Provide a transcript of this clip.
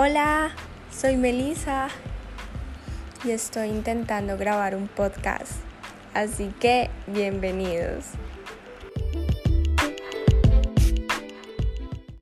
Hola, soy Melissa y estoy intentando grabar un podcast, así que bienvenidos.